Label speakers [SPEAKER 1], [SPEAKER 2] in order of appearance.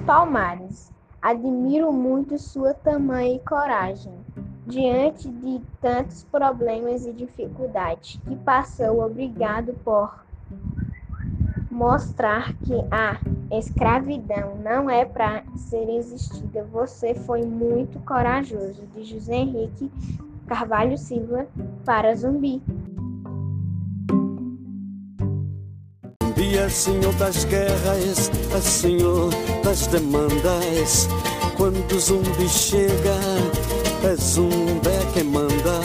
[SPEAKER 1] Palmares. Admiro muito sua tamanha e coragem diante de tantos problemas e dificuldades que passou. Obrigado por mostrar que a escravidão não é para ser existida. Você foi muito corajoso. De José Henrique Carvalho Silva para Zumbi.
[SPEAKER 2] Dia Senhor das guerras, é Senhor das demandas. Quando o zumbi chega, é zumbi que manda.